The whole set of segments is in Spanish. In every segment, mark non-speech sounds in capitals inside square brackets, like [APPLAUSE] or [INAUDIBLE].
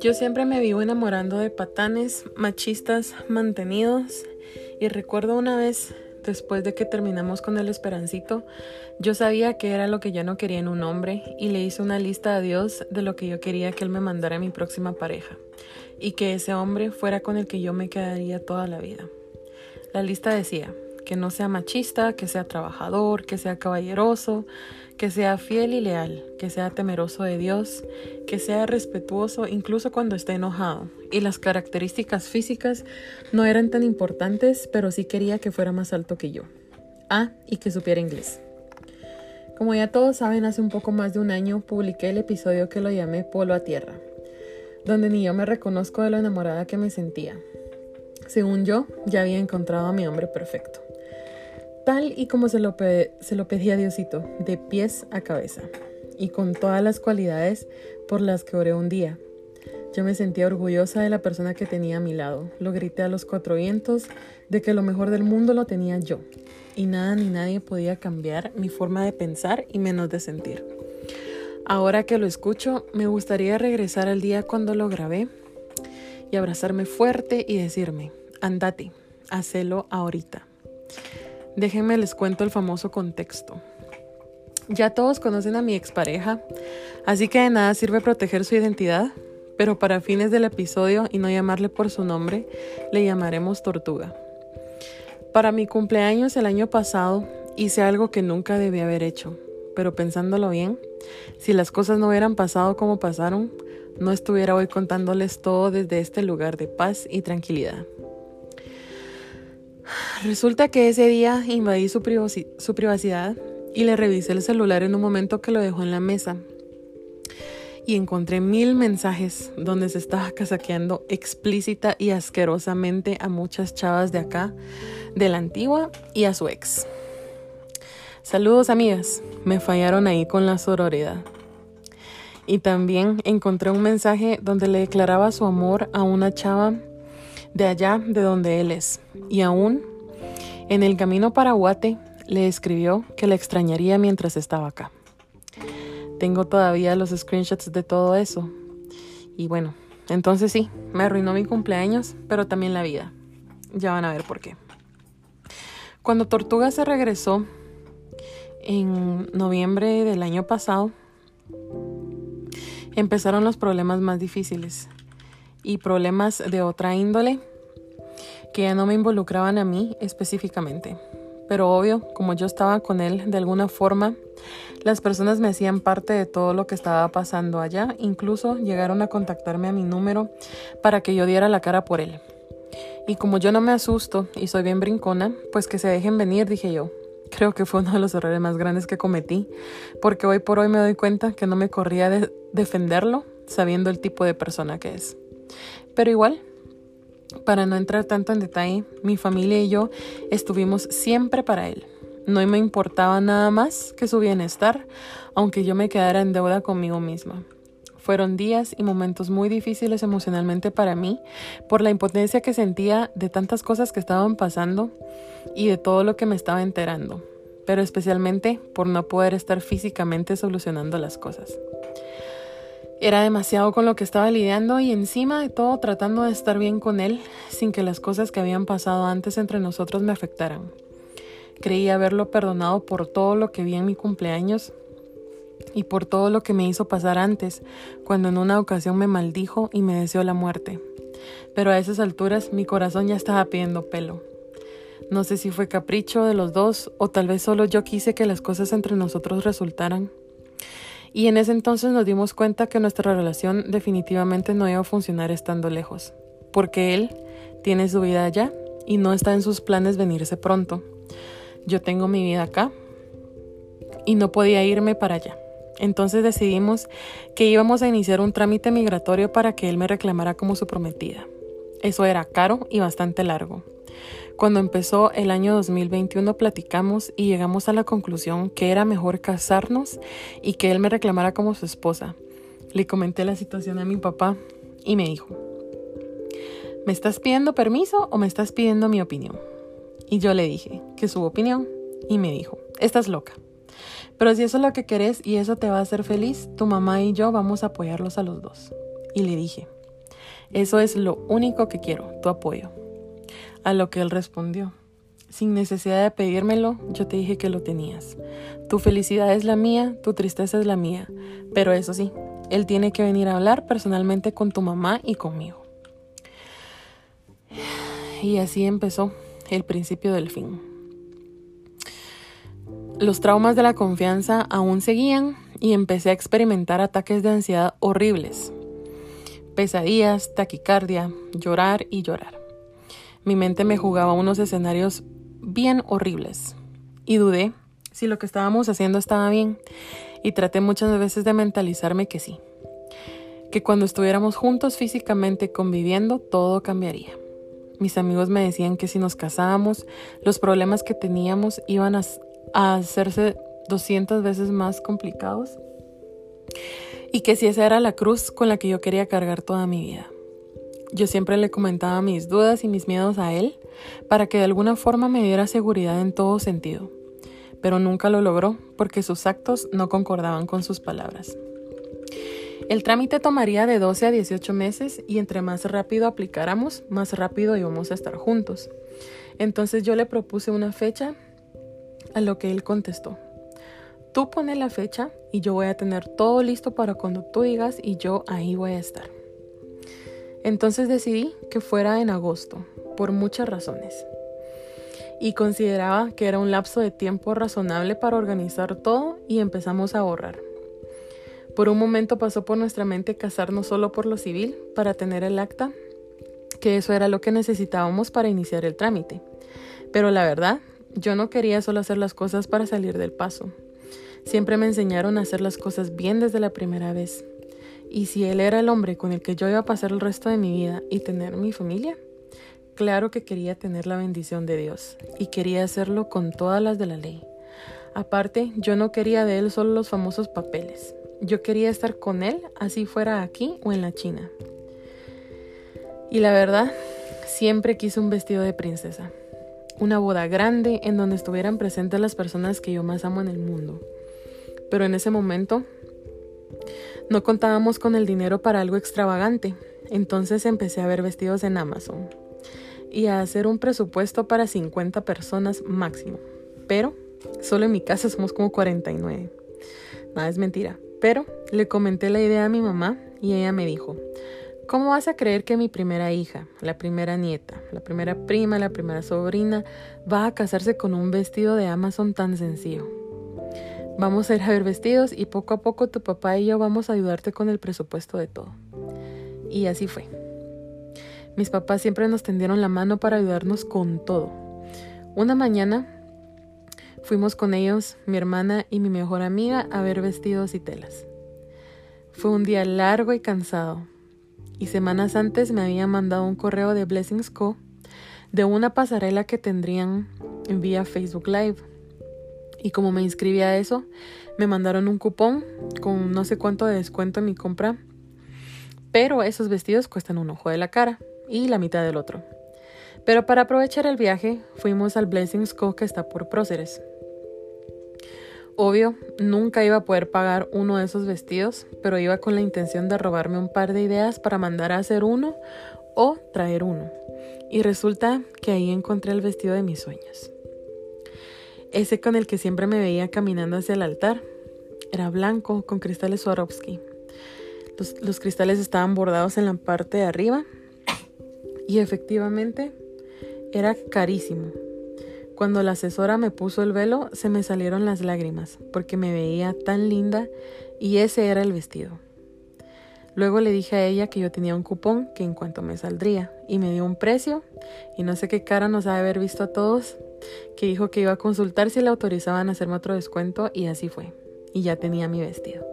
Yo siempre me vivo enamorando de patanes, machistas, mantenidos y recuerdo una vez, después de que terminamos con el esperancito, yo sabía que era lo que yo no quería en un hombre y le hice una lista a Dios de lo que yo quería que Él me mandara a mi próxima pareja y que ese hombre fuera con el que yo me quedaría toda la vida. La lista decía que no sea machista, que sea trabajador, que sea caballeroso, que sea fiel y leal, que sea temeroso de Dios, que sea respetuoso incluso cuando esté enojado. Y las características físicas no eran tan importantes, pero sí quería que fuera más alto que yo. Ah, y que supiera inglés. Como ya todos saben, hace un poco más de un año publiqué el episodio que lo llamé Polo a Tierra, donde ni yo me reconozco de lo enamorada que me sentía. Según yo, ya había encontrado a mi hombre perfecto tal y como se lo, pedía Diosito, de pies a cabeza, y con todas las cualidades por las que oré un día. Yo me sentía orgullosa de la persona que tenía a mi lado. Lo grité a los cuatro vientos de que lo mejor del mundo lo tenía yo. Y nada ni nadie podía cambiar mi forma de pensar y menos de sentir. Ahora que lo escucho, me gustaría regresar al día cuando lo grabé y abrazarme fuerte y decirme, andate, hacelo ahorita. Déjenme les cuento el famoso contexto. Ya todos conocen a mi expareja, así que de nada sirve proteger su identidad, pero para fines del episodio y no llamarle por su nombre, le llamaremos Tortuga. Para mi cumpleaños el año pasado hice algo que nunca debí haber hecho, pero pensándolo bien, si las cosas no hubieran pasado como pasaron, no estuviera hoy contándoles todo desde este lugar de paz y tranquilidad. Resulta que ese día invadí su, privacidad y le revisé el celular en un momento que lo dejó en la mesa. Y encontré mil mensajes donde se estaba casaqueando explícita y asquerosamente a muchas chavas de acá, de la antigua y a su ex. Saludos amigas, me fallaron ahí con la sororidad. Y también encontré un mensaje donde le declaraba su amor a una chava de allá de donde él es. Y aún en el camino para Guate le escribió que le extrañaría mientras estaba acá. Tengo todavía los screenshots de todo eso. Y bueno, entonces sí, me arruinó mi cumpleaños, pero también la vida. Ya van a ver por qué. Cuando Tortuga se regresó en noviembre del año pasado, empezaron los problemas más difíciles y problemas de otra índole que ya no me involucraban a mí específicamente. Pero obvio, como yo estaba con él de alguna forma, las personas me hacían parte de todo lo que estaba pasando allá, incluso llegaron a contactarme a mi número para que yo diera la cara por él. Y como yo no me asusto y soy bien brincona, pues que se dejen venir, dije yo. Creo que fue uno de los errores más grandes que cometí, porque hoy por hoy me doy cuenta que no me corría de defenderlo sabiendo el tipo de persona que es. Pero igual, para no entrar tanto en detalle, mi familia y yo estuvimos siempre para él. No me importaba nada más que su bienestar, aunque yo me quedara en deuda conmigo misma. Fueron días y momentos muy difíciles emocionalmente para mí por la impotencia que sentía de tantas cosas que estaban pasando y de todo lo que me estaba enterando, pero especialmente por no poder estar físicamente solucionando las cosas. Era demasiado con lo que estaba lidiando y encima de todo tratando de estar bien con él sin que las cosas que habían pasado antes entre nosotros me afectaran. Creí haberlo perdonado por todo lo que vi en mi cumpleaños y por todo lo que me hizo pasar antes, cuando en una ocasión me maldijo y me deseó la muerte. Pero a esas alturas mi corazón ya estaba pidiendo pelo. No sé si fue capricho de los dos o tal vez solo yo quise que las cosas entre nosotros resultaran. Y en ese entonces nos dimos cuenta que nuestra relación definitivamente no iba a funcionar estando lejos, porque él tiene su vida allá y no está en sus planes venirse pronto. Yo tengo mi vida acá y no podía irme para allá. Entonces decidimos que íbamos a iniciar un trámite migratorio para que él me reclamara como su prometida. Eso era caro y bastante largo. Cuando empezó el año 2021 platicamos y llegamos a la conclusión que era mejor casarnos y que él me reclamara como su esposa. Le comenté la situación a mi papá y me dijo, ¿me estás pidiendo permiso o me estás pidiendo mi opinión? Y yo le dije que su opinión y me dijo, estás loca. Pero si eso es lo que querés y eso te va a hacer feliz, tu mamá y yo vamos a apoyarlos a los dos. Y le dije, eso es lo único que quiero, tu apoyo. A lo que él respondió, sin necesidad de pedírmelo, yo te dije que lo tenías. Tu felicidad es la mía, tu tristeza es la mía. Pero eso sí, él tiene que venir a hablar personalmente con tu mamá y conmigo. Y así empezó el principio del fin. Los traumas de la confianza aún seguían y empecé a experimentar ataques de ansiedad horribles. Pesadillas, taquicardia, llorar y llorar. Mi mente me jugaba unos escenarios bien horribles. Y dudé si lo que estábamos haciendo estaba bien. Y traté muchas veces de mentalizarme que sí, que cuando estuviéramos juntos físicamente conviviendo todo cambiaría. Mis amigos me decían que si nos casábamos, los problemas que teníamos iban a, hacerse 200 veces más complicados. Y que si esa era la cruz con la que yo quería cargar toda mi vida. Yo siempre le comentaba mis dudas y mis miedos a él para que de alguna forma me diera seguridad en todo sentido, pero nunca lo logró porque sus actos no concordaban con sus palabras. El trámite tomaría de 12 a 18 meses y entre más rápido aplicáramos, más rápido íbamos a estar juntos. Entonces yo le propuse una fecha, a lo que él contestó. Tú pones la fecha y yo voy a tener todo listo para cuando tú digas y yo ahí voy a estar. Entonces decidí que fuera en agosto, por muchas razones. Y consideraba que era un lapso de tiempo razonable para organizar todo y empezamos a ahorrar. Por un momento pasó por nuestra mente casarnos solo por lo civil para tener el acta, que eso era lo que necesitábamos para iniciar el trámite. Pero la verdad, yo no quería solo hacer las cosas para salir del paso. Siempre me enseñaron a hacer las cosas bien desde la primera vez. Y si él era el hombre con el que yo iba a pasar el resto de mi vida y tener mi familia, claro que quería tener la bendición de Dios y quería hacerlo con todas las de la ley. Aparte, yo no quería de él solo los famosos papeles. Yo quería estar con él, así fuera aquí o en la China. Y la verdad, siempre quise un vestido de princesa. Una boda grande en donde estuvieran presentes las personas que yo más amo en el mundo. Pero en ese momento no contábamos con el dinero para algo extravagante. Entonces empecé a ver vestidos en Amazon y a hacer un presupuesto para 50 personas máximo. Pero solo en mi casa somos como 49. Nada es mentira. Pero le comenté la idea a mi mamá y ella me dijo, ¿cómo vas a creer que mi primera hija, la primera nieta, la primera prima, la primera sobrina va a casarse con un vestido de Amazon tan sencillo? Vamos a ir a ver vestidos y poco a poco tu papá y yo vamos a ayudarte con el presupuesto de todo. Y así fue. Mis papás siempre nos tendieron la mano para ayudarnos con todo. Una mañana Fuimos con ellos, mi hermana y mi mejor amiga, a ver vestidos y telas. Fue un día largo y cansado, y semanas antes me habían mandado un correo de Blessings Co. de una pasarela que tendrían vía Facebook Live. Y como me inscribí a eso, me mandaron un cupón con no sé cuánto de descuento en mi compra. Pero esos vestidos cuestan un ojo de la cara y la mitad del otro. Pero para aprovechar el viaje, fuimos al Blessings Co. que está por Próceres. Obvio, nunca iba a poder pagar uno de esos vestidos, pero iba con la intención de robarme un par de ideas para mandar a hacer uno o traer uno. Y resulta que ahí encontré el vestido de mis sueños. Ese con el que siempre me veía caminando hacia el altar. Era blanco con cristales Swarovski. Los, los cristales estaban bordados en la parte de arriba y efectivamente era carísimo. Cuando la asesora me puso el velo, se me salieron las lágrimas, porque me veía tan linda y ese era el vestido. Luego le dije a ella que yo tenía un cupón que en cuanto me saldría y me dio un precio y no sé qué cara nos ha de haber visto a todos, que dijo que iba a consultar si le autorizaban a hacerme otro descuento y así fue. Y ya tenía mi vestido.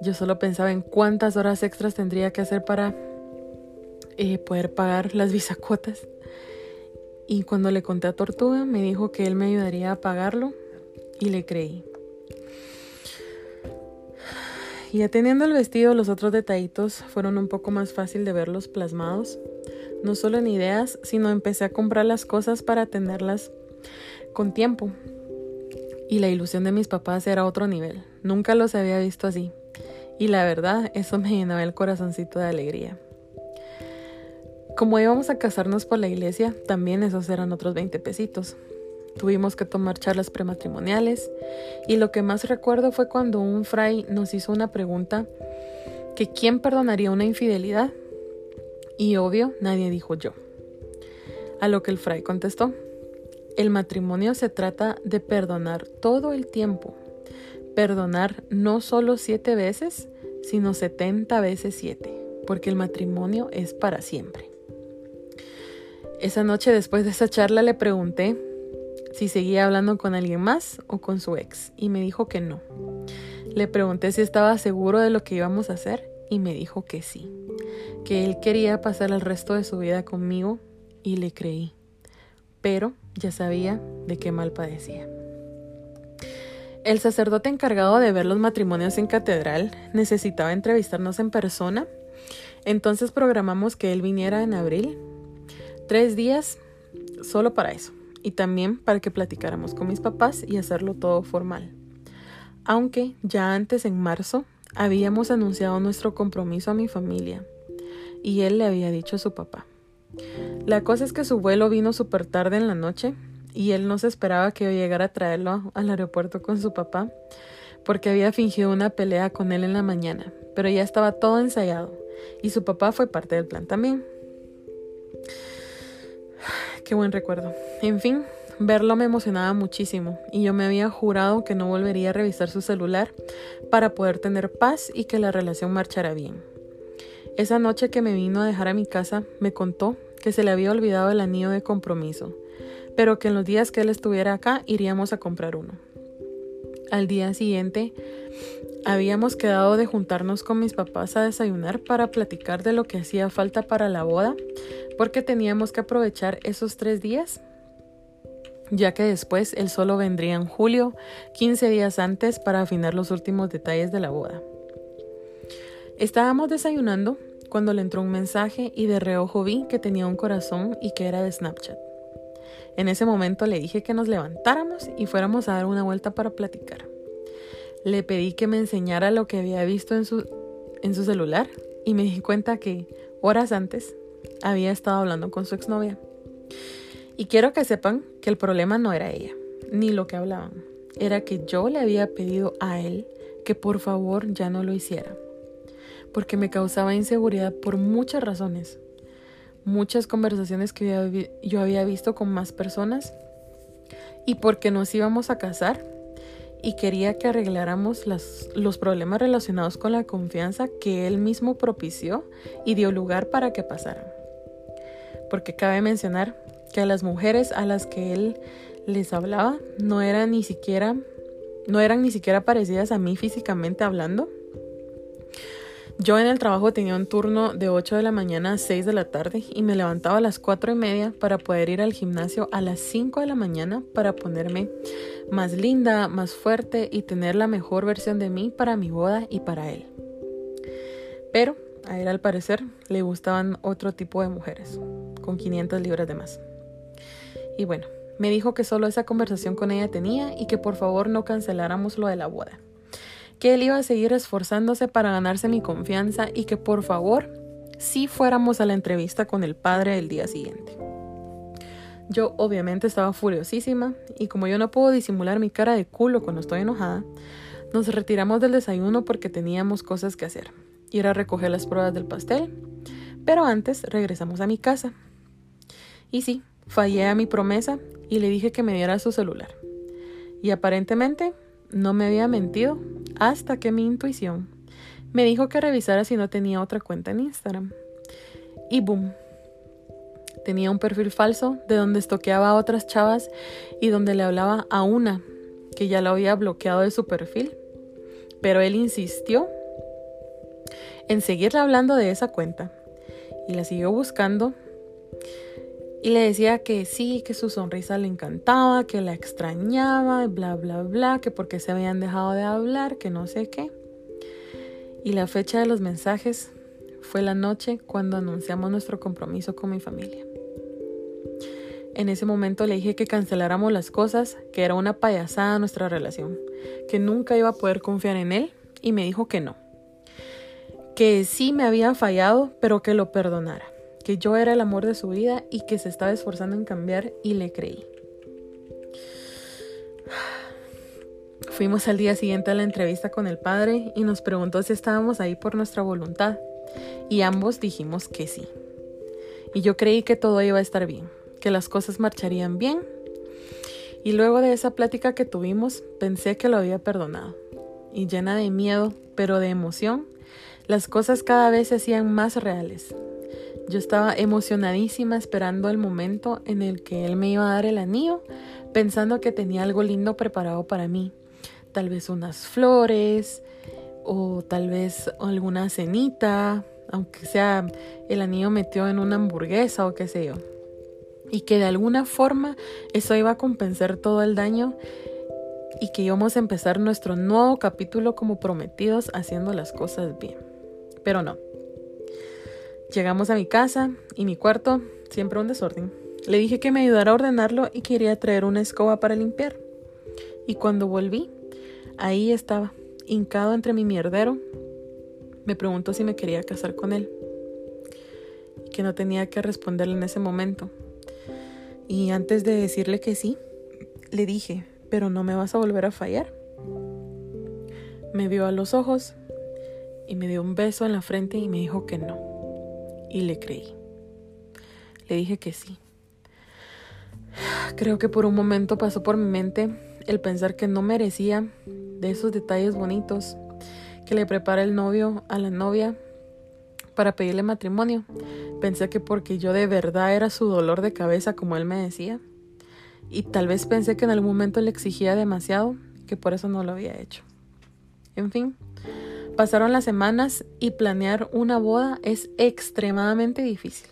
Yo solo pensaba en cuántas horas extras tendría que hacer para eh, poder pagar las bisacuotas y cuando le conté a Tortuga, me dijo que él me ayudaría a pagarlo y le creí. Y atendiendo el vestido, los otros detallitos fueron un poco más fácil de verlos plasmados, no solo en ideas, sino empecé a comprar las cosas para tenerlas con tiempo. Y la ilusión de mis papás era otro nivel. Nunca los había visto así. Y la verdad, eso me llenaba el corazoncito de alegría. Como íbamos a casarnos por la iglesia, también esos eran otros 20 pesitos. Tuvimos que tomar charlas prematrimoniales y lo que más recuerdo fue cuando un fray nos hizo una pregunta que quién perdonaría una infidelidad y obvio nadie dijo yo. A lo que el fray contestó, el matrimonio se trata de perdonar todo el tiempo, perdonar no solo siete veces, sino setenta veces siete, porque el matrimonio es para siempre. Esa noche después de esa charla le pregunté si seguía hablando con alguien más o con su ex y me dijo que no. Le pregunté si estaba seguro de lo que íbamos a hacer y me dijo que sí, que él quería pasar el resto de su vida conmigo y le creí, pero ya sabía de qué mal padecía. El sacerdote encargado de ver los matrimonios en catedral necesitaba entrevistarnos en persona, entonces programamos que él viniera en abril, tres días solo para eso y también para que platicáramos con mis papás y hacerlo todo formal. Aunque ya antes, en marzo, habíamos anunciado nuestro compromiso a mi familia y él le había dicho a su papá. La cosa es que su vuelo vino súper tarde en la noche y él no se esperaba que yo llegara a traerlo al aeropuerto con su papá porque había fingido una pelea con él en la mañana, pero ya estaba todo ensayado y su papá fue parte del plan también. Qué buen recuerdo. En fin, verlo me emocionaba muchísimo y yo me había jurado que no volvería a revisar su celular para poder tener paz y que la relación marchara bien. Esa noche que me vino a dejar a mi casa, me contó que se le había olvidado el anillo de compromiso, pero que en los días que él estuviera acá iríamos a comprar uno. Al día siguiente, habíamos quedado de juntarnos con mis papás a desayunar para platicar de lo que hacía falta para la boda porque teníamos que aprovechar esos tres días, ya que después él solo vendría en julio, 15 días antes, para afinar los últimos detalles de la boda. Estábamos desayunando cuando le entró un mensaje y de reojo vi que tenía un corazón y que era de Snapchat. En ese momento le dije que nos levantáramos y fuéramos a dar una vuelta para platicar. Le pedí que me enseñara lo que había visto en su, en su celular y me di cuenta que horas antes había estado hablando con su exnovia. Y quiero que sepan que el problema no era ella, ni lo que hablaban. Era que yo le había pedido a él que por favor ya no lo hiciera. Porque me causaba inseguridad por muchas razones. Muchas conversaciones que yo había visto con más personas. Y porque nos íbamos a casar y quería que arregláramos los problemas relacionados con la confianza que él mismo propició y dio lugar para que pasaran porque cabe mencionar que a las mujeres a las que él les hablaba no eran ni siquiera no eran ni siquiera parecidas a mí físicamente hablando. Yo en el trabajo tenía un turno de 8 de la mañana a 6 de la tarde y me levantaba a las 4 y media para poder ir al gimnasio a las 5 de la mañana para ponerme más linda, más fuerte y tener la mejor versión de mí para mi boda y para él. Pero a él al parecer le gustaban otro tipo de mujeres con 500 libras de más. Y bueno, me dijo que solo esa conversación con ella tenía y que por favor no canceláramos lo de la boda. Que él iba a seguir esforzándose para ganarse mi confianza y que por favor sí fuéramos a la entrevista con el padre el día siguiente. Yo obviamente estaba furiosísima y como yo no puedo disimular mi cara de culo cuando estoy enojada, nos retiramos del desayuno porque teníamos cosas que hacer. Ir a recoger las pruebas del pastel, pero antes regresamos a mi casa y sí, fallé a mi promesa y le dije que me diera su celular. Y aparentemente no me había mentido hasta que mi intuición me dijo que revisara si no tenía otra cuenta en Instagram. Y boom. Tenía un perfil falso de donde estoqueaba a otras chavas y donde le hablaba a una que ya lo había bloqueado de su perfil. Pero él insistió en seguirle hablando de esa cuenta y la siguió buscando y le decía que sí, que su sonrisa le encantaba, que la extrañaba, bla, bla, bla, que porque se habían dejado de hablar, que no sé qué. Y la fecha de los mensajes fue la noche cuando anunciamos nuestro compromiso con mi familia. En ese momento le dije que canceláramos las cosas, que era una payasada nuestra relación, que nunca iba a poder confiar en él y me dijo que no. Que sí me había fallado, pero que lo perdonara, que yo era el amor de su vida y que se estaba esforzando en cambiar y le creí. Fuimos al día siguiente a la entrevista con el padre y nos preguntó si estábamos ahí por nuestra voluntad y ambos dijimos que sí. Y yo creí que todo iba a estar bien, que las cosas marcharían bien. Y luego de esa plática que tuvimos, pensé que lo había perdonado. Y llena de miedo, pero de emoción, las cosas cada vez se hacían más reales. Yo estaba emocionadísima esperando el momento en el que él me iba a dar el anillo, pensando que tenía algo lindo preparado para mí. Tal vez unas flores o tal vez alguna cenita, aunque sea el anillo metido en una hamburguesa o qué sé yo. Y que de alguna forma eso iba a compensar todo el daño y que íbamos a empezar nuestro nuevo capítulo como prometidos haciendo las cosas bien. Pero no. Llegamos a mi casa y mi cuarto, siempre un desorden. Le dije que me ayudara a ordenarlo y quería traer una escoba para limpiar. Y cuando volví, ahí estaba, hincado entre mi mierdero, me preguntó si me quería casar con él y que no tenía que responderle en ese momento. Y antes de decirle que sí, le dije, pero no me vas a volver a fallar. Me vio a los ojos y me dio un beso en la frente y me dijo que no. Y le creí. Le dije que sí. Creo que por un momento pasó por mi mente el pensar que no merecía de esos detalles bonitos que le prepara el novio a la novia para pedirle matrimonio. Pensé que porque yo de verdad era su dolor de cabeza, como él me decía. Y tal vez pensé que en algún momento le exigía demasiado, que por eso no lo había hecho. En fin, pasaron las semanas y planear una boda es extremadamente difícil.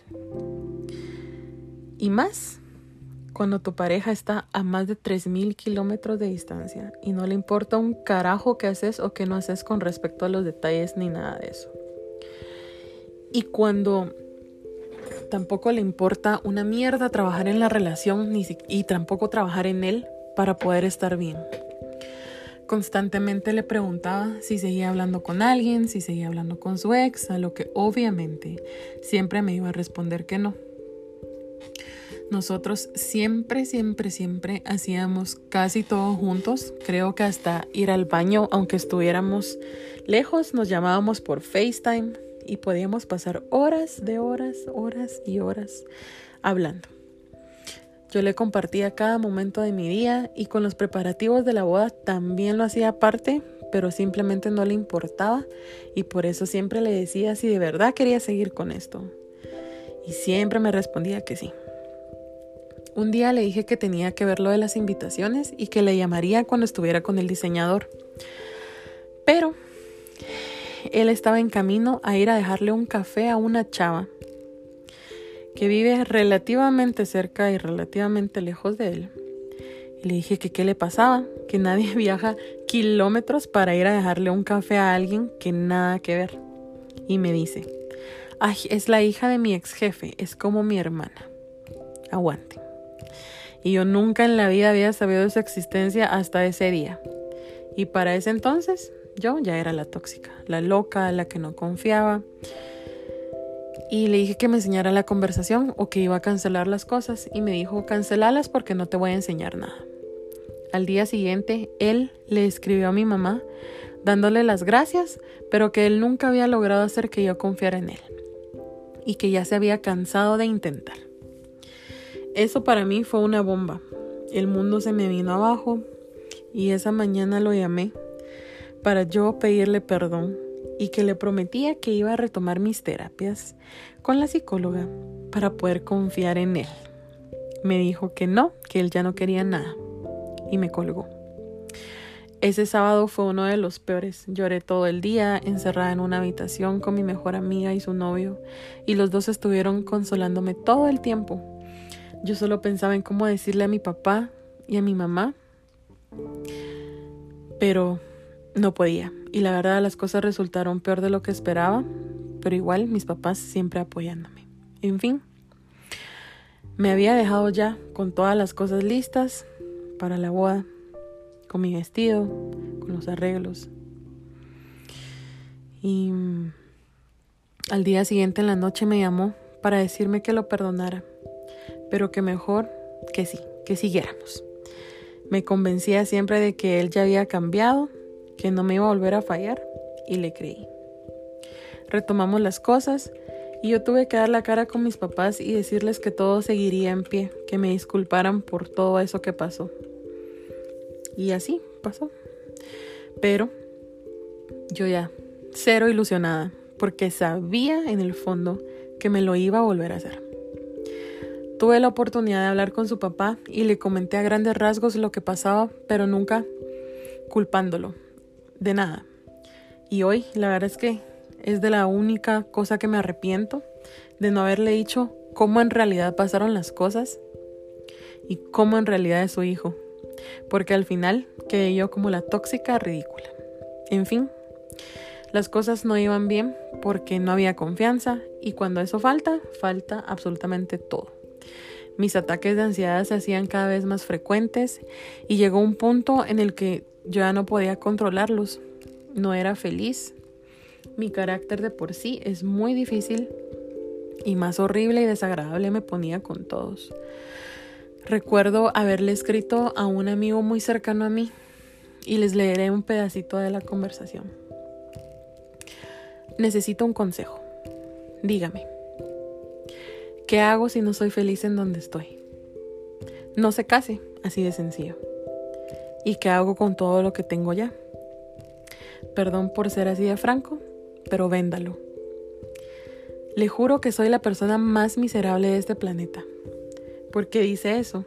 Y más cuando tu pareja está a más de 3.000 kilómetros de distancia y no le importa un carajo qué haces o qué no haces con respecto a los detalles ni nada de eso. Y cuando tampoco le importa una mierda trabajar en la relación ni y tampoco trabajar en él para poder estar bien. Constantemente le preguntaba si seguía hablando con alguien, si seguía hablando con su ex, a lo que obviamente siempre me iba a responder que no. Nosotros siempre, siempre, siempre hacíamos casi todo juntos. Creo que hasta ir al baño, aunque estuviéramos lejos, nos llamábamos por FaceTime y podíamos pasar horas de horas, horas y horas hablando. Yo le compartía cada momento de mi día y con los preparativos de la boda también lo hacía aparte, pero simplemente no le importaba y por eso siempre le decía si de verdad quería seguir con esto. Y siempre me respondía que sí. Un día le dije que tenía que ver lo de las invitaciones y que le llamaría cuando estuviera con el diseñador. Pero él estaba en camino a ir a dejarle un café a una chava que vive relativamente cerca y relativamente lejos de él. Y le dije que qué le pasaba, que nadie [LAUGHS] viaja kilómetros para ir a dejarle un café a alguien que nada que ver. Y me dice, ay, es la hija de mi ex jefe, es como mi hermana. Aguante y yo nunca en la vida había sabido de su existencia hasta ese día. Y para ese entonces yo ya era la tóxica, la loca, la que no confiaba. Y le dije que me enseñara la conversación o que iba a cancelar las cosas y me dijo cancelalas porque no te voy a enseñar nada. Al día siguiente, él le escribió a mi mamá dándole las gracias, pero que él nunca había logrado hacer que yo confiara en él y que ya se había cansado de intentar. Eso para mí fue una bomba. El mundo se me vino abajo y esa mañana lo llamé para yo pedirle perdón y que le prometía que iba a retomar mis terapias con la psicóloga para poder confiar en él. Me dijo que no, que él ya no quería nada y me colgó. Ese sábado fue uno de los peores. Lloré todo el día, encerrada en una habitación con mi mejor amiga y su novio, y los dos estuvieron consolándome todo el tiempo. Yo solo pensaba en cómo decirle a mi papá y a mi mamá, pero no podía. Y la verdad las cosas resultaron peor de lo que esperaba, pero igual mis papás siempre apoyándome. En fin, Me había dejado ya con todas las cosas listas para la boda, con mi vestido, con los arreglos. Y al día siguiente en la noche me llamó para decirme que lo perdonara, pero que mejor que sí, que siguiéramos. Me convencía siempre de que él ya había cambiado, que no me iba a volver a fallar, y le creí. Retomamos las cosas y yo tuve que dar la cara con mis papás y decirles que todo seguiría en pie, que me disculparan por todo eso que pasó. Y así pasó. Pero yo ya, cero ilusionada, porque sabía en el fondo que me lo iba a volver a hacer. Tuve la oportunidad de hablar con su papá y le comenté a grandes rasgos lo que pasaba, pero nunca culpándolo de nada. Y hoy la verdad es que es de la única cosa que me arrepiento de no haberle dicho cómo en realidad pasaron las cosas y cómo en realidad es su hijo. Porque al final quedé yo como la tóxica ridícula. En fin, las cosas no iban bien porque no había confianza y cuando eso falta, falta absolutamente todo. Mis ataques de ansiedad se hacían cada vez más frecuentes y llegó un punto en el que yo ya no podía controlarlos. No era feliz, mi carácter de por sí es muy difícil y más horrible y desagradable me ponía con todos. Recuerdo haberle escrito a un amigo muy cercano a mí y les leeré un pedacito de la conversación. Necesito un consejo. Dígame, ¿qué hago si no soy feliz en donde estoy? No se case, así de sencillo. ¿Y qué hago con todo lo que tengo ya? Perdón por ser así de franco, pero véndalo. Le juro que soy la persona más miserable de este planeta. ¿Por qué dice eso?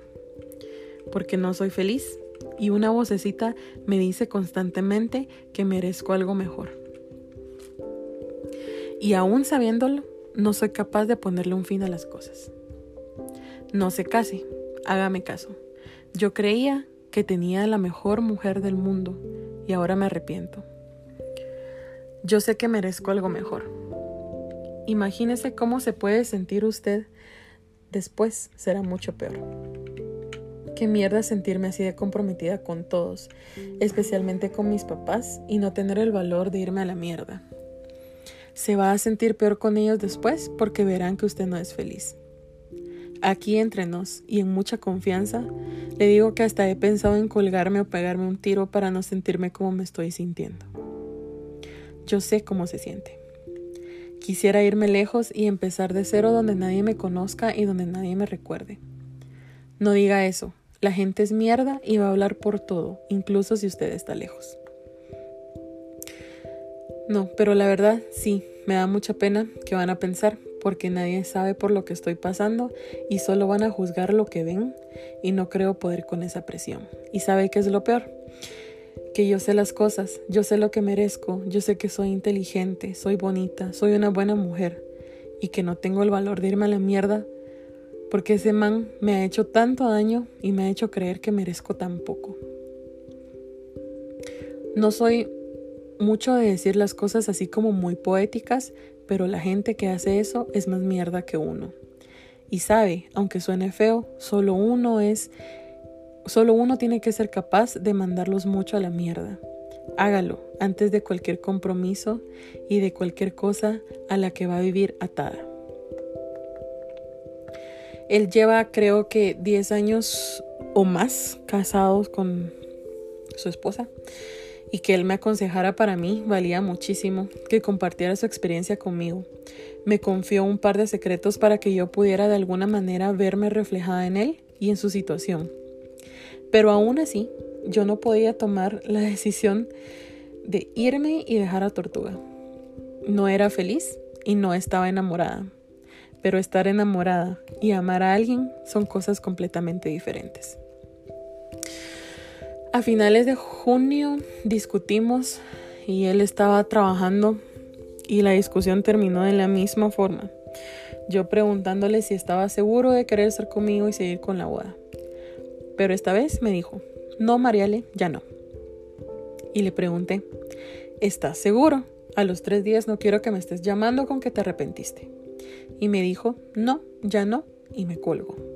Porque no soy feliz y una vocecita me dice constantemente que merezco algo mejor. Y aún sabiéndolo, no soy capaz de ponerle un fin a las cosas. No se case, hágame caso. Yo creía que tenía la mejor mujer del mundo y ahora me arrepiento. Yo sé que merezco algo mejor. Imagínese cómo se puede sentir usted después, será mucho peor. Qué mierda sentirme así de comprometida con todos, especialmente con mis papás, y no tener el valor de irme a la mierda. Se va a sentir peor con ellos después porque verán que usted no es feliz. Aquí entre nos y en mucha confianza, le digo que hasta he pensado en colgarme o pegarme un tiro para no sentirme como me estoy sintiendo. Yo sé cómo se siente. Quisiera irme lejos y empezar de cero donde nadie me conozca y donde nadie me recuerde. No diga eso. La gente es mierda y va a hablar por todo, incluso si usted está lejos. No, pero la verdad sí, me da mucha pena que van a pensar, porque nadie sabe por lo que estoy pasando y solo van a juzgar lo que ven y no creo poder con esa presión. ¿Y sabe qué es lo peor? que yo sé las cosas, yo sé lo que merezco, yo sé que soy inteligente, soy bonita, soy una buena mujer y que no tengo el valor de irme a la mierda porque ese man me ha hecho tanto daño y me ha hecho creer que merezco tan poco. No soy mucho de decir las cosas así como muy poéticas, pero la gente que hace eso es más mierda que uno. Y sabe, aunque suene feo, solo uno es Solo uno tiene que ser capaz de mandarlos mucho a la mierda. Hágalo antes de cualquier compromiso y de cualquier cosa a la que va a vivir atada. Él lleva creo que 10 años o más casados con su esposa y que él me aconsejara para mí valía muchísimo, que compartiera su experiencia conmigo. Me confió un par de secretos para que yo pudiera de alguna manera verme reflejada en él y en su situación. Pero aún así, yo no podía tomar la decisión de irme y dejar a Tortuga. No era feliz y no estaba enamorada. Pero estar enamorada y amar a alguien son cosas completamente diferentes. A finales de junio discutimos y él estaba trabajando y la discusión terminó de la misma forma. Yo preguntándole si estaba seguro de querer estar conmigo y seguir con la boda. Pero esta vez me dijo, no, Mariale, ya no. Y le pregunté, ¿estás seguro? A los tres días no quiero que me estés llamando con que te arrepentiste. Y me dijo, no, ya no, y me colgo.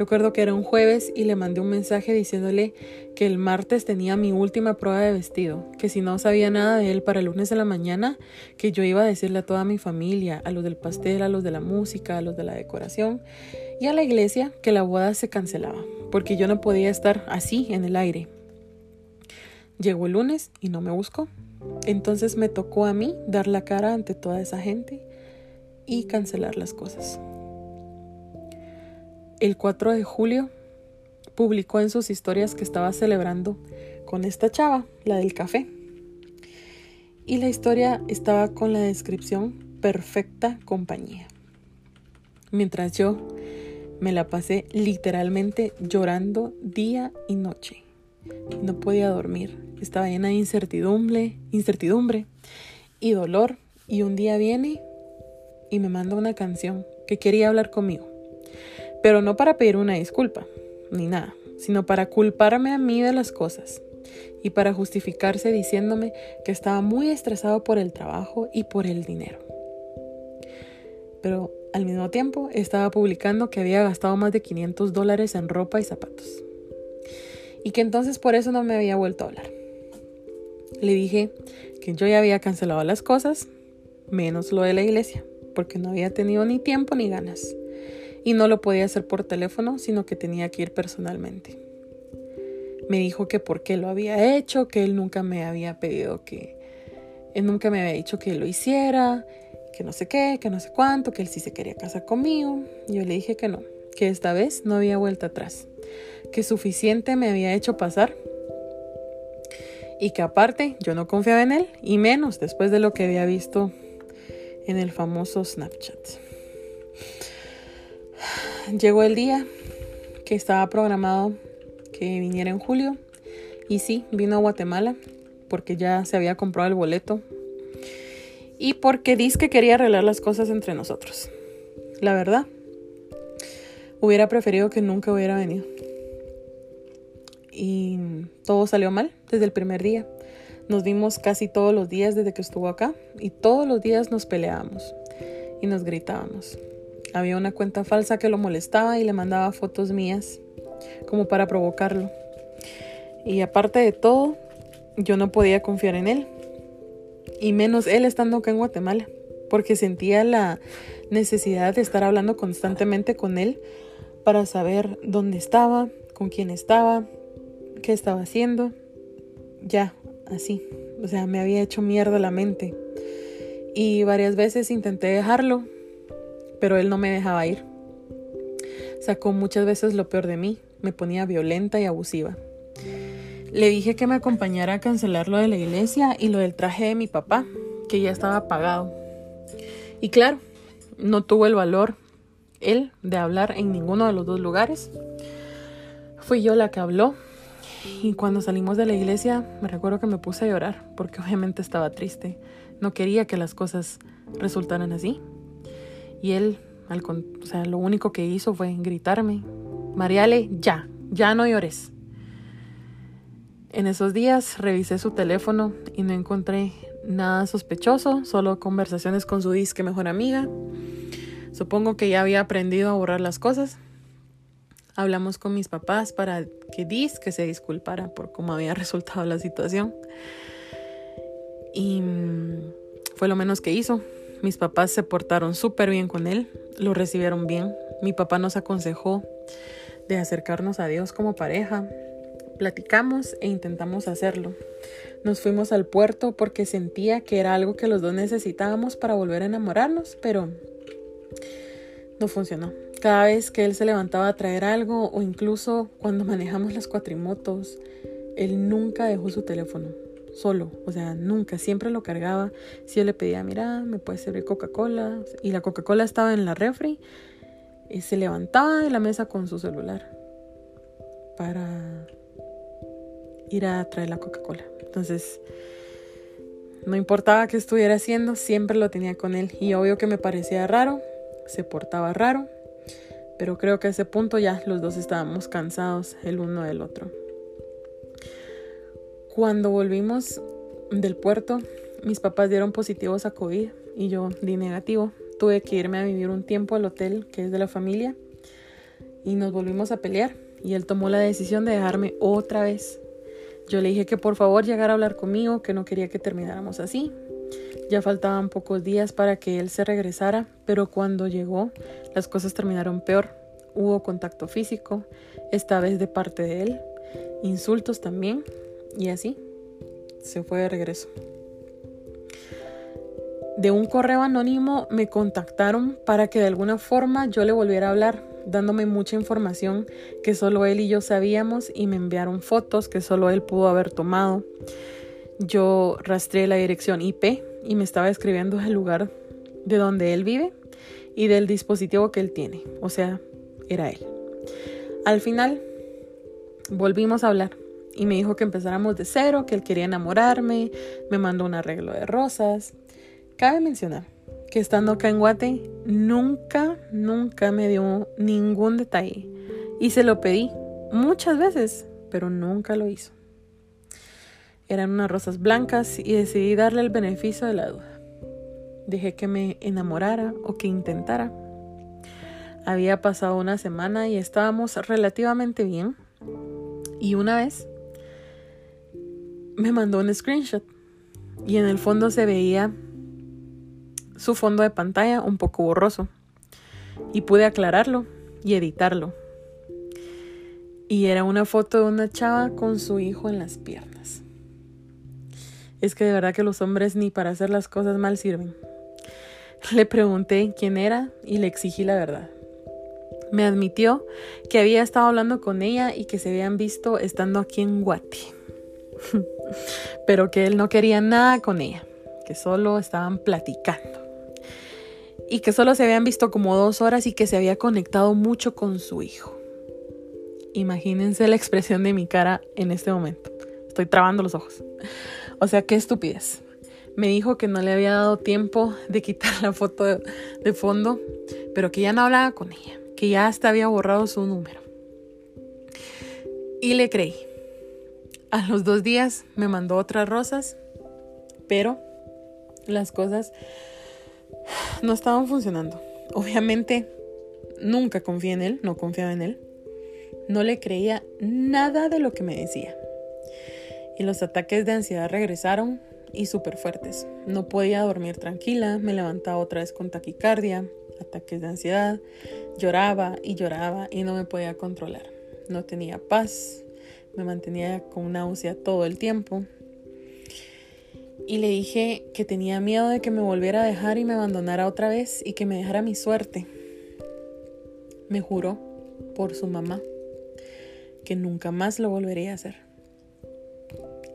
Recuerdo que era un jueves y le mandé un mensaje diciéndole que el martes tenía mi última prueba de vestido, que si no sabía nada de él para el lunes de la mañana, que yo iba a decirle a toda mi familia, a los del pastel, a los de la música, a los de la decoración y a la iglesia que la boda se cancelaba, porque yo no podía estar así en el aire. Llegó el lunes y no me buscó. Entonces me tocó a mí dar la cara ante toda esa gente y cancelar las cosas. El 4 de julio publicó en sus historias que estaba celebrando con esta chava, la del café. Y la historia estaba con la descripción perfecta compañía. Mientras yo me la pasé literalmente llorando día y noche. No podía dormir. Estaba llena de incertidumbre, incertidumbre y dolor. Y un día viene y me manda una canción que quería hablar conmigo. Pero no para pedir una disculpa, ni nada, sino para culparme a mí de las cosas y para justificarse diciéndome que estaba muy estresado por el trabajo y por el dinero. Pero al mismo tiempo estaba publicando que había gastado más de 500 dólares en ropa y zapatos y que entonces por eso no me había vuelto a hablar. Le dije que yo ya había cancelado las cosas, menos lo de la iglesia, porque no había tenido ni tiempo ni ganas. Y no lo podía hacer por teléfono, sino que tenía que ir personalmente. Me dijo que por qué lo había hecho, que él nunca me había pedido que... Él nunca me había dicho que lo hiciera, que no sé qué, que no sé cuánto, que él sí se quería casar conmigo. Yo le dije que no, que esta vez no había vuelta atrás, que suficiente me había hecho pasar y que aparte yo no confiaba en él y menos después de lo que había visto en el famoso Snapchat. Llegó el día que estaba programado que viniera en julio y sí, vino a Guatemala porque ya se había comprado el boleto y porque dice que quería arreglar las cosas entre nosotros. La verdad, hubiera preferido que nunca hubiera venido y todo salió mal desde el primer día. Nos vimos casi todos los días desde que estuvo acá y todos los días nos peleábamos y nos gritábamos. Había una cuenta falsa que lo molestaba y le mandaba fotos mías como para provocarlo. Y aparte de todo, yo no podía confiar en él. Y menos él estando acá en Guatemala, porque sentía la necesidad de estar hablando constantemente con él para saber dónde estaba, con quién estaba, qué estaba haciendo. Ya, así. O sea, me había hecho mierda la mente. Y varias veces intenté dejarlo, pero él no me dejaba ir. Sacó muchas veces lo peor de mí, me ponía violenta y abusiva. Le dije que me acompañara a cancelar lo de la iglesia y lo del traje de mi papá, que ya estaba pagado. Y claro, no tuvo el valor él de hablar en ninguno de los dos lugares. Fui yo la que habló y cuando salimos de la iglesia, me recuerdo que me puse a llorar porque obviamente estaba triste. No quería que las cosas resultaran así. Y él, al, o sea, lo único que hizo fue gritarme, Mariale, ya, ya no llores. En esos días revisé su teléfono y no encontré nada sospechoso, solo conversaciones con su disque mejor amiga. Supongo que ya había aprendido a borrar las cosas Hablamos con mis papás para que Dis que se disculpara por cómo había [LAUGHS] resultado la situación. Y mm, fue lo menos que hizo. Mis papás se portaron súper bien con él, lo recibieron bien. Mi papá nos aconsejó de acercarnos a Dios como pareja. Platicamos e intentamos hacerlo. Nos fuimos al puerto porque sentía que era algo que los dos necesitábamos para volver a enamorarnos, pero no funcionó. Cada vez que él se levantaba a traer algo o incluso cuando manejamos las cuatrimotos, él nunca dejó su teléfono solo, o sea, nunca, siempre lo cargaba. Si yo le pedía, mira, me puedes servir Coca-Cola, y la Coca-Cola estaba en la refri, y se levantaba de la mesa con su celular para ir a traer la Coca-Cola. Entonces, no importaba qué estuviera haciendo, siempre lo tenía con él. Y obvio que me parecía raro, se portaba raro, pero creo que a ese punto ya los dos estábamos cansados el uno del otro. Cuando volvimos del puerto, mis papás dieron positivos a COVID y yo di negativo. Tuve que irme a vivir un tiempo al hotel que es de la familia y nos volvimos a pelear y él tomó la decisión de dejarme otra vez. Yo le dije que por favor llegara a hablar conmigo, que no quería que termináramos así. Ya faltaban pocos días para que él se regresara, pero cuando llegó las cosas terminaron peor. Hubo contacto físico, esta vez de parte de él, insultos también, y así se fue de regreso. De un correo anónimo me contactaron para que de alguna forma yo le volviera a hablar, dándome mucha información que solo él y yo sabíamos y me enviaron fotos que solo él pudo haber tomado. Yo rastreé la dirección IP y me estaba escribiendo el lugar de donde él vive y del dispositivo que él tiene, o sea, era él. Al final volvimos a hablar y me dijo que empezáramos de cero, que él quería enamorarme, me mandó un arreglo de rosas. Cabe mencionar que estando acá en Guate, nunca, nunca me dio ningún detalle. Y se lo pedí muchas veces, pero nunca lo hizo. Eran unas rosas blancas y decidí darle el beneficio de la duda. Dejé que me enamorara o que intentara. Había pasado una semana y estábamos relativamente bien. Y una vez me mandó un screenshot y en el fondo se veía su fondo de pantalla un poco borroso y pude aclararlo y editarlo. Y era una foto de una chava con su hijo en las piernas. Es que de verdad que los hombres ni para hacer las cosas mal sirven. Le pregunté quién era y le exigí la verdad. Me admitió que había estado hablando con ella y que se habían visto estando aquí en Guati. [LAUGHS] Pero que él no quería nada con ella, que solo estaban platicando y que solo se habían visto como dos horas y que se había conectado mucho con su hijo. Imagínense la expresión de mi cara en este momento. Estoy trabando los ojos. O sea, qué estupidez. Me dijo que no le había dado tiempo de quitar la foto de, fondo, pero que ya no hablaba con ella, que ya hasta había borrado su número. Y le creí. A los dos días me mandó otras rosas, pero las cosas no estaban funcionando. Obviamente nunca confié en él, no confiaba en él. No le creía nada de lo que me decía. Y los ataques de ansiedad regresaron y súper fuertes. No podía dormir tranquila, me levantaba otra vez con taquicardia, ataques de ansiedad, lloraba y lloraba y no me podía controlar. No tenía paz, me mantenía con náusea todo el tiempo, y le dije que tenía miedo de que me volviera a dejar y me abandonara otra vez y que me dejara mi suerte. Me juró por su mamá que nunca más lo volvería a hacer.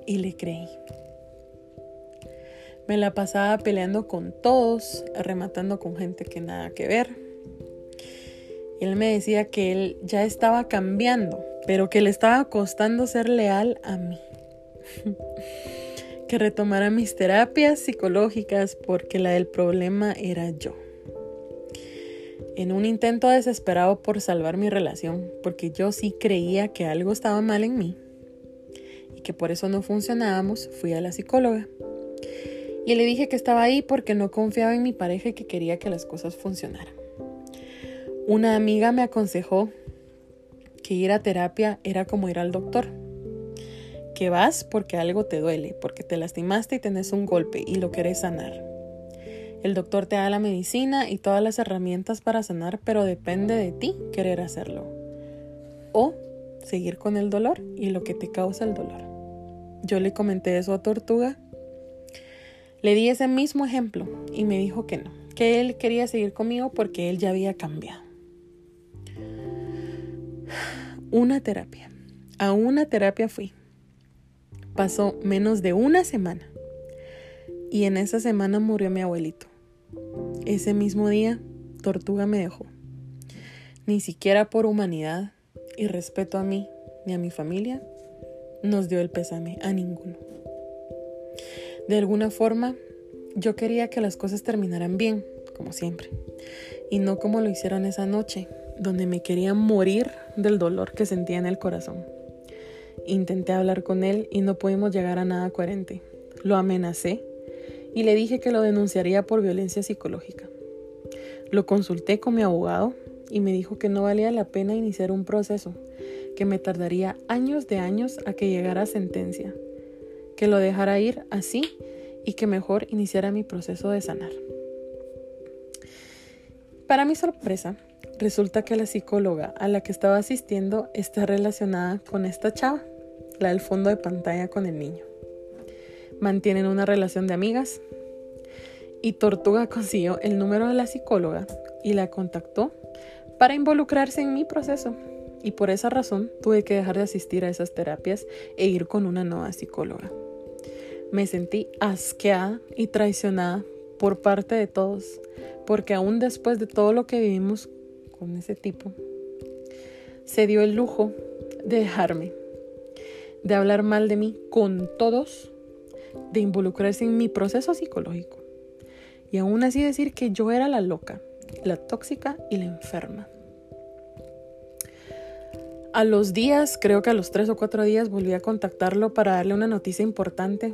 Y le creí. Me la pasaba peleando con todos, rematando con gente que nada que ver. él me decía que él ya estaba cambiando, pero que le estaba costando ser leal a mí. [LAUGHS] que retomara mis terapias psicológicas porque la del problema era yo. En un intento desesperado por salvar mi relación, porque yo sí creía que algo estaba mal en mí y que por eso no funcionábamos, fui a la psicóloga. Y le dije que estaba ahí porque no confiaba en mi pareja y que quería que las cosas funcionaran. Una amiga me aconsejó que ir a terapia era como ir al doctor que vas porque algo te duele, porque te lastimaste y tenés un golpe y lo querés sanar. El doctor te da la medicina y todas las herramientas para sanar, pero depende de ti querer hacerlo. O seguir con el dolor y lo que te causa el dolor. Yo le comenté eso a Tortuga. Le di ese mismo ejemplo y me dijo que no, que él quería seguir conmigo porque él ya había cambiado. Una terapia. A una terapia fui. Pasó menos de una semana y en esa semana murió mi abuelito. Ese mismo día, Tortuga me dejó. Ni siquiera por humanidad y respeto a mí ni a mi familia nos dio el pésame a ninguno. De alguna forma, yo quería que las cosas terminaran bien, como siempre, y no como lo hicieron esa noche, donde me quería morir del dolor que sentía en el corazón. Intenté hablar con él y no pudimos llegar a nada coherente. Lo amenacé y le dije que lo denunciaría por violencia psicológica. Lo consulté con mi abogado y me dijo que no valía la pena iniciar un proceso, que me tardaría años de años a que llegara a sentencia, que lo dejara ir así y que mejor iniciara mi proceso de sanar. Para mi sorpresa, resulta que la psicóloga a la que estaba asistiendo está relacionada con esta chava, la del fondo de pantalla con el niño. Mantienen una relación de amigas y Tortuga [LAUGHS] consiguió el número de la psicóloga y la contactó para involucrarse en mi proceso. Y por esa razón tuve que dejar de asistir a esas terapias e ir con una nueva psicóloga. Me sentí asqueada y traicionada por parte de todos, porque aún después de todo lo que vivimos con ese tipo, se dio el lujo de dejarme, de hablar mal de mí con todos, de involucrarse en mi proceso psicológico y aún así decir que yo era la loca, la tóxica y la enferma. A los días, creo que a los tres o cuatro días, volví a contactarlo para darle una noticia importante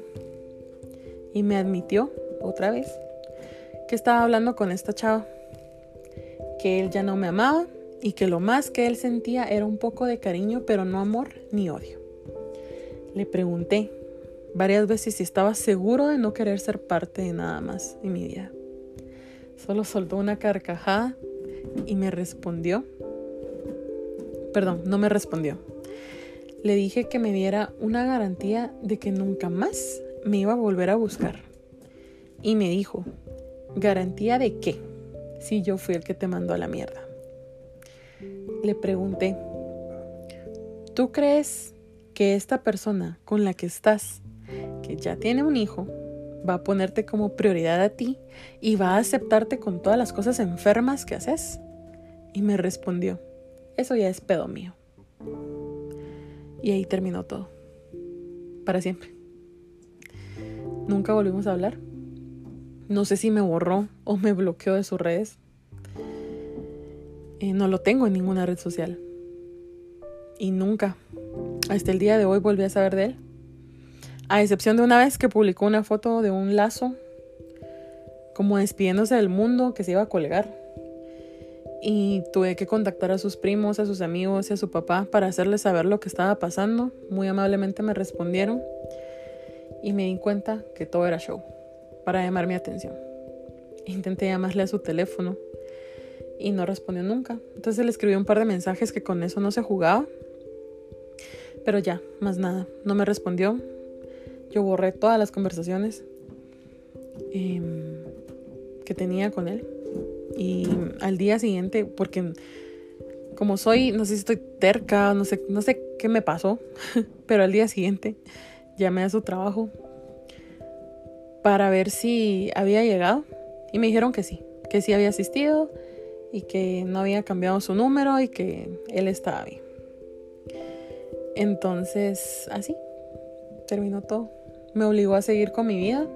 y me admitió otra vez que estaba hablando con esta chava, que él ya no me amaba y que lo más que él sentía era un poco de cariño, pero no amor ni odio. Le pregunté varias veces si estaba seguro de no querer ser parte de nada más en mi vida. Solo soltó una carcajada y me respondió. Perdón, no me respondió. Le dije que me diera una garantía de que nunca más me iba a volver a buscar. Y me dijo, ¿garantía de qué? Si yo fui el que te mandó a la mierda. Le pregunté, ¿tú crees que esta persona con la que estás que ya tiene un hijo, va a ponerte como prioridad a ti y va a aceptarte con todas las cosas enfermas que haces. Y me respondió, eso ya es pedo mío. Y ahí terminó todo. Para siempre. Nunca volvimos a hablar. No sé si me borró o me bloqueó de sus redes. Eh, no lo tengo en ninguna red social. Y nunca, hasta el día de hoy, volví a saber de él. A excepción de una vez que publicó una foto de un lazo, como despidiéndose del mundo que se iba a colgar. Y tuve que contactar a sus primos, a sus amigos y a su papá para hacerles saber lo que estaba pasando. Muy amablemente me respondieron y me di cuenta que todo era show para llamar mi atención. Intenté llamarle a su teléfono y no respondió nunca. Entonces le escribí un par de mensajes que con eso no se jugaba. Pero ya, más nada. No me respondió. Yo borré todas las conversaciones em, que tenía con él. Y al día siguiente, porque como soy, no sé si estoy terca, no sé, no sé qué me pasó, [LAUGHS] pero al día siguiente llamé a su trabajo para ver si había llegado y me dijeron que sí, que sí había asistido y que no había cambiado su número y que él estaba bien. Entonces, así terminó todo me obligó a seguir con mi vida.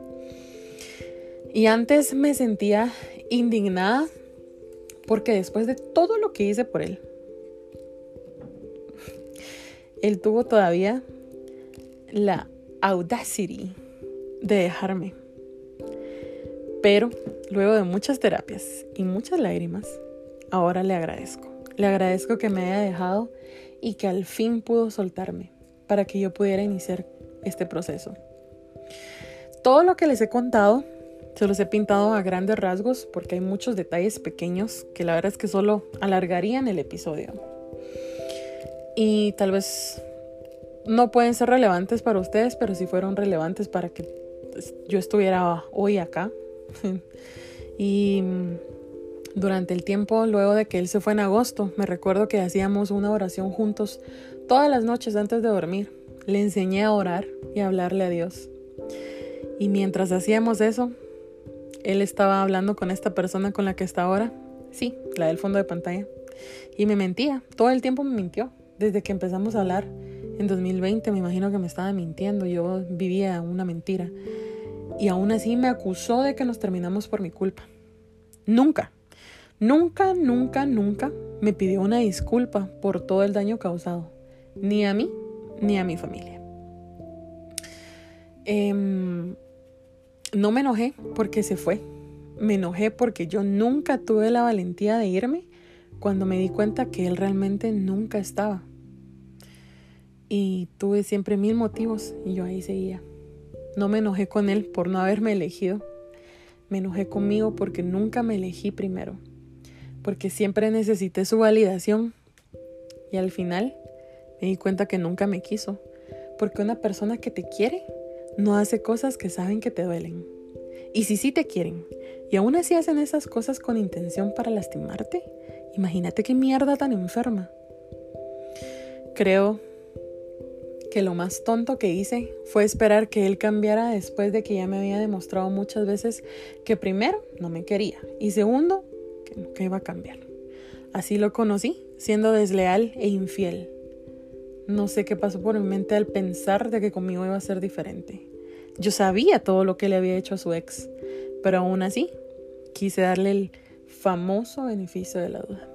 Y antes me sentía indignada porque después de todo lo que hice por él, él tuvo todavía la audacity de dejarme. Pero luego de muchas terapias y muchas lágrimas, ahora le agradezco. Le agradezco que me haya dejado y que al fin pudo soltarme para que yo pudiera iniciar este proceso. Todo lo que les he contado se los he pintado a grandes rasgos porque hay muchos detalles pequeños que la verdad es que solo alargarían el episodio. Y tal vez no pueden ser relevantes para ustedes, pero sí fueron relevantes para que yo estuviera hoy acá. [LAUGHS] y durante el tiempo, luego de que él se fue en agosto, me recuerdo que hacíamos una oración juntos todas las noches antes de dormir. Le enseñé a orar y a hablarle a Dios. Y mientras hacíamos eso, él estaba hablando con esta persona con la que está ahora. Sí, la del fondo de pantalla. Y me mentía, todo el tiempo me mintió. Desde que empezamos a hablar en 2020, me imagino que me estaba mintiendo. Yo vivía una mentira. Y aún así me acusó de que nos terminamos por mi culpa. Nunca, nunca, nunca, nunca me pidió una disculpa por todo el daño causado. Ni a mí, ni a mi familia. Eh, no me enojé porque se fue. Me enojé porque yo nunca tuve la valentía de irme cuando me di cuenta que él realmente nunca estaba. Y tuve siempre mil motivos y yo ahí seguía. No me enojé con él por no haberme elegido. Me enojé conmigo porque nunca me elegí primero. Porque siempre necesité su validación. Y al final me di cuenta que nunca me quiso. Porque una persona que te quiere no hace cosas que saben que te duelen. Y si sí te quieren y aún así hacen esas cosas con intención para lastimarte, imagínate qué mierda tan enferma. Creo que lo más tonto que hice fue esperar que él cambiara después de que ya me había demostrado muchas veces que primero no me quería y segundo que nunca iba a cambiar. Así lo conocí, siendo desleal e infiel. No sé qué pasó por mi mente al pensar de que conmigo iba a ser diferente. Yo sabía todo lo que le había hecho a su ex, pero aún así quise darle el famoso beneficio de la duda.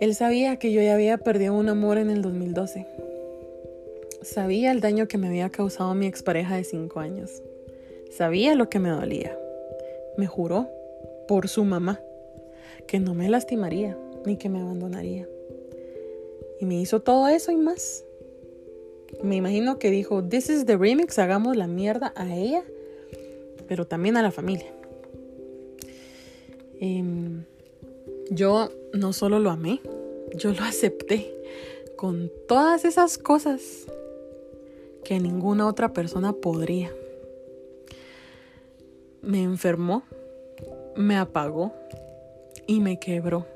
Él sabía que yo ya había perdido un amor en el 2012. Sabía el daño que me había causado mi expareja de cinco años. Sabía lo que me dolía. Me juró, por su mamá, que no me lastimaría ni que me abandonaría. Y me hizo todo eso y más. Me imagino que dijo, This is the remix, hagamos la mierda a ella, pero también a la familia. Em, yo no solo lo amé, yo lo acepté con todas esas cosas que ninguna otra persona podría. Me enfermó, me apagó y me quebró.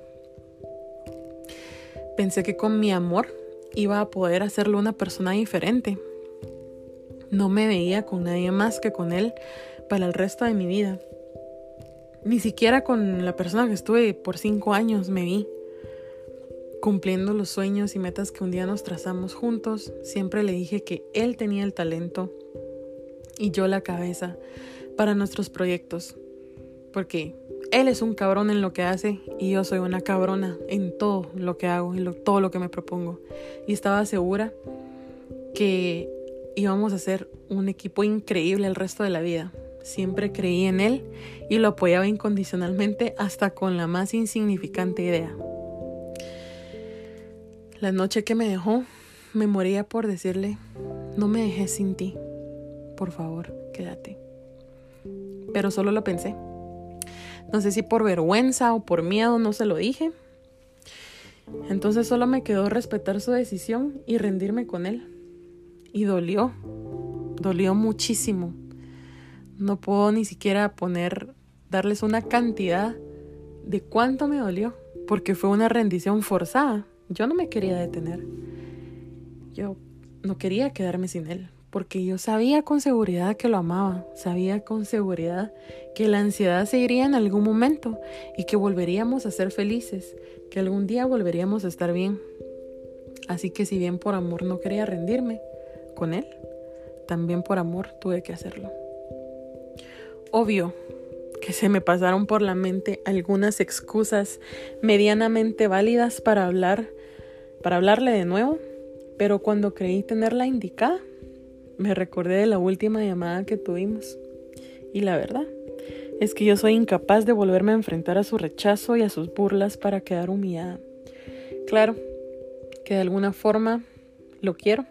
Pensé que con mi amor iba a poder hacerlo una persona diferente. No me veía con nadie más que con él para el resto de mi vida. Ni siquiera con la persona que estuve por cinco años me vi. Cumpliendo los sueños y metas que un día nos trazamos juntos, siempre le dije que él tenía el talento y yo la cabeza para nuestros proyectos. Porque él es un cabrón en lo que hace y yo soy una cabrona en todo lo que hago y todo lo que me propongo. Y estaba segura que íbamos a ser un equipo increíble el resto de la vida. Siempre creí en él y lo apoyaba incondicionalmente hasta con la más insignificante idea. La noche que me dejó, me moría por decirle, no me dejes sin ti, por favor, quédate. Pero solo lo pensé. No sé si por vergüenza o por miedo no se lo dije. Entonces solo me quedó respetar su decisión y rendirme con él. Y dolió, dolió muchísimo no puedo ni siquiera poner, darles una cantidad de cuánto me dolió, porque fue una rendición forzada. Yo no me quería detener. Yo no quería quedarme sin él, porque yo sabía con seguridad que lo amaba, sabía con seguridad que la ansiedad se iría en algún momento y que volveríamos a ser felices, que algún día volveríamos a estar bien. Así que si bien por amor no quería rendirme con él, también por amor tuve que hacerlo. Obvio que se me pasaron por la mente algunas excusas medianamente válidas para hablar, para hablarle de nuevo, pero cuando creí tenerla indicada, me recordé de la última llamada que tuvimos. Y la verdad es que yo soy incapaz de volverme a enfrentar a su rechazo y a sus burlas para quedar humillada. Claro que de alguna forma lo quiero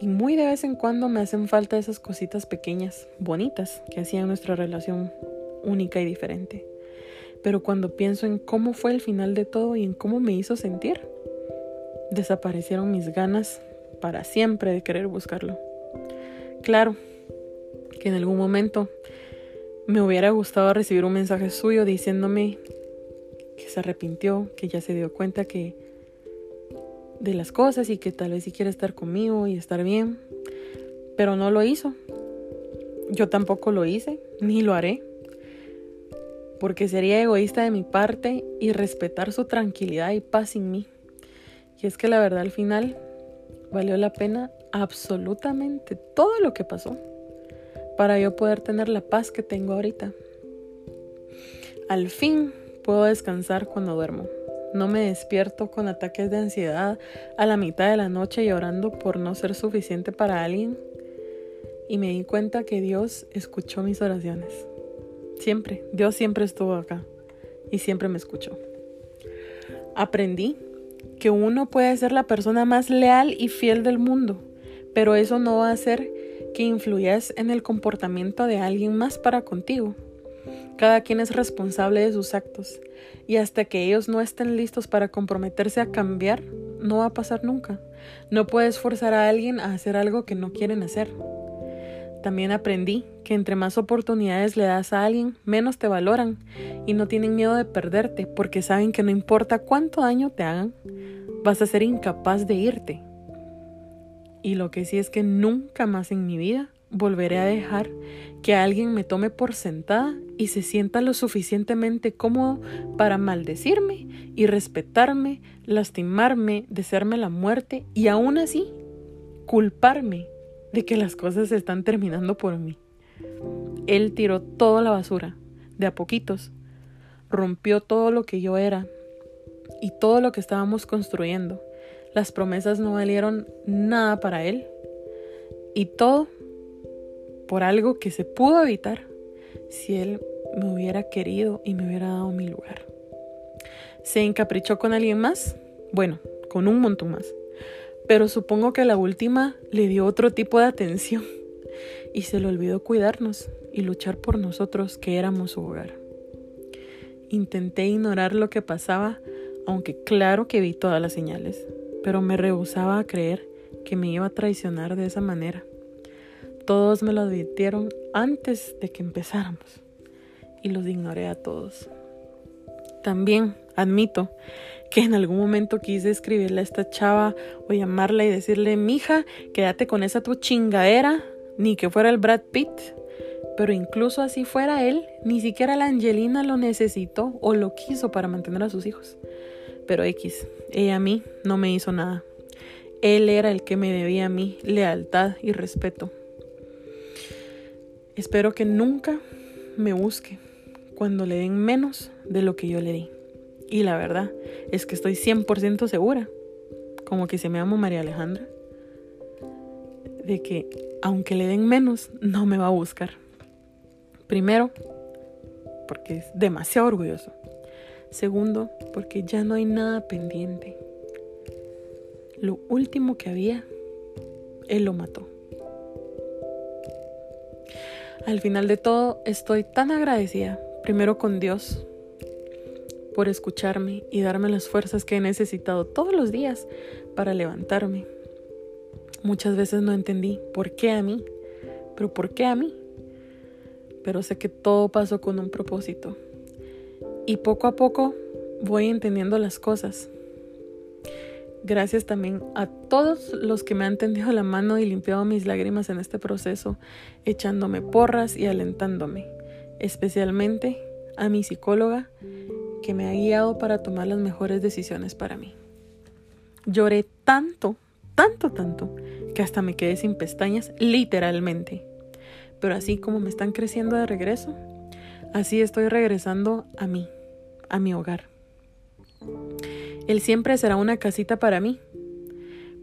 y muy de vez en cuando me hacen falta esas cositas pequeñas, bonitas, que hacían nuestra relación única y diferente. Pero cuando pienso en cómo fue el final de todo y en cómo me hizo sentir, desaparecieron mis ganas para siempre de querer buscarlo. Claro que en algún momento me hubiera gustado recibir un mensaje suyo diciéndome que se arrepintió, que ya se dio cuenta que de las cosas y que tal vez sí quiere estar conmigo y estar bien, pero no lo hizo. Yo tampoco lo hice, ni lo haré, porque sería egoísta de mi parte y respetar su tranquilidad y paz en mí. Y es que la verdad al final valió la pena absolutamente todo lo que pasó para yo poder tener la paz que tengo ahorita. Al fin puedo descansar cuando duermo. No me despierto con ataques de ansiedad a la mitad de la noche llorando por no ser suficiente para alguien. Y me di cuenta que Dios escuchó mis oraciones. Siempre, Dios siempre estuvo acá. y siempre me escuchó. Aprendí que uno puede ser la persona más leal y fiel del mundo, pero eso no va a hacer que influyas en el comportamiento de alguien más para contigo. Cada quien es responsable de sus actos y hasta que ellos no estén listos para comprometerse a cambiar, no va a pasar nunca. No puedes forzar a alguien a hacer algo que no quieren hacer. También aprendí que entre más oportunidades le das a alguien, menos te valoran y no tienen miedo de perderte porque saben que no importa cuánto daño te hagan, vas a ser incapaz de irte. Y lo que sí es que nunca más en mi vida volveré a dejar que alguien me tome por sentada y se sienta lo suficientemente cómodo para maldecirme y respetarme, lastimarme, desearme la muerte y aún así culparme de que las cosas se están terminando por mí. Él tiró toda la basura, de a poquitos, rompió todo lo que yo era y todo lo que estábamos construyendo. Las promesas no valieron nada para él y todo por algo que se pudo evitar si él me hubiera querido y me hubiera dado mi lugar. ¿Se encaprichó con alguien más? Bueno, con un montón más pero supongo que la última le dio otro tipo de atención y se le olvidó cuidarnos y luchar por nosotros que éramos su hogar. Intenté ignorar lo que pasaba, aunque claro que vi todas las señales, pero me rehusaba a creer que me iba a traicionar de esa manera. Todos me lo advirtieron antes de que empezáramos y los ignoré a todos. También admito que en algún momento quise escribirle a esta chava o llamarla y decirle, mija, quédate con esa tu chingadera, ni que fuera el Brad Pitt. Pero incluso así fuera él, ni siquiera la Angelina lo necesitó o lo quiso para mantener a sus hijos. Pero X, ella a mí no me hizo nada. Él era el que me debía a mí lealtad y respeto. Espero que nunca me busque cuando le den menos de lo que yo le di. Y la verdad es que estoy 100% segura, como que se me llama María Alejandra, de que aunque le den menos, no me va a buscar. Primero, porque es demasiado orgulloso. Segundo, porque ya no hay nada pendiente. Lo último que había, él lo mató. Al final de todo, estoy tan agradecida, primero con Dios, por escucharme y darme las fuerzas que he necesitado todos los días para levantarme. Muchas veces no entendí por qué a mí, pero por qué a mí. Pero sé que todo pasó con un propósito. Y poco a poco voy entendiendo las cosas. Gracias también a todos los que me han tendido la mano y limpiado mis lágrimas en este proceso, echándome porras y alentándome. Especialmente a mi psicóloga que me ha guiado para tomar las mejores decisiones para mí. Lloré tanto, tanto, tanto, que hasta me quedé sin pestañas, literalmente. Pero así como me están creciendo de regreso, así estoy regresando a mí, a mi hogar. Él siempre será una casita para mí,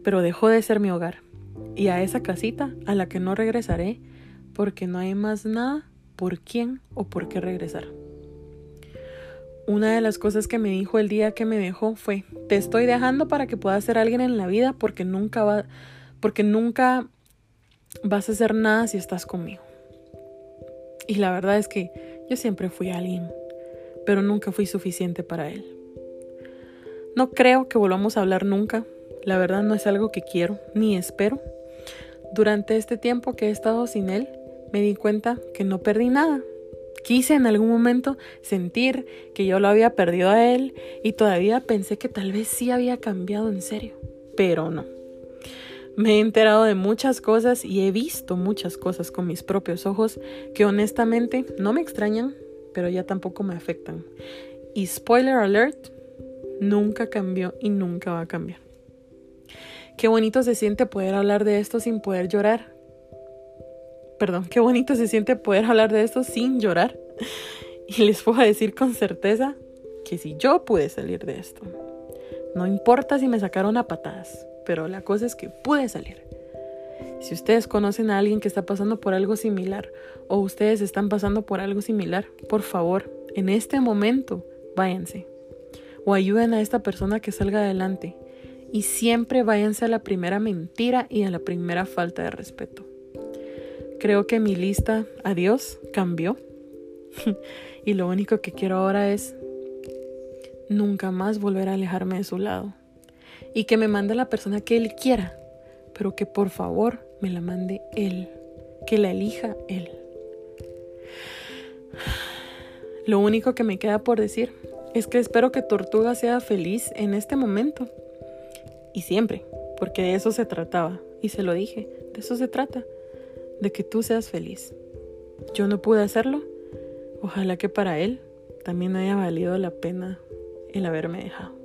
pero dejó de ser mi hogar. Y a esa casita a la que no regresaré porque no hay más nada por quién o por qué regresar. Una de las cosas que me dijo el día que me dejó fue, te estoy dejando para que puedas ser alguien en la vida porque nunca va, porque nunca vas a hacer nada si estás conmigo. Y la verdad es que yo siempre fui alguien, pero nunca fui suficiente para él. No creo que volvamos a hablar nunca. La verdad no es algo que quiero ni espero. Durante este tiempo que he estado sin él, me di cuenta que no perdí nada, Quise en algún momento sentir que yo lo había perdido a él y todavía pensé que tal vez sí había cambiado en serio, pero no. Me he enterado de muchas cosas y he visto muchas cosas con mis propios ojos que honestamente no me extrañan, pero ya tampoco me afectan. Y spoiler alert, nunca cambió y nunca va a cambiar. Qué bonito se siente poder hablar de esto sin poder llorar perdón, qué bonito se siente poder hablar de esto sin llorar. [LAUGHS] Y les puedo decir con certeza que si yo pude salir de esto, no importa si me sacaron a patadas, pero la cosa es que pude salir. Si ustedes conocen a alguien que está pasando por algo similar o ustedes están pasando por algo similar, por favor, en este momento, váyanse. O ayuden a esta persona que salga adelante. Y siempre váyanse a la primera mentira y a la primera falta de respeto. Creo que mi lista adiós cambió. [LAUGHS] y lo único que quiero ahora es nunca más volver a alejarme de su lado. Y que me mande la persona que él quiera, pero que por favor me la mande él, que la elija él. [SIGHS] Lo único que me queda por decir es que espero que Tortuga sea feliz en este momento y siempre, porque de eso se trataba. Y se lo dije, de eso se trata, de que tú seas feliz. Yo no pude hacerlo, ojalá que para él también haya valido la pena el haberme dejado.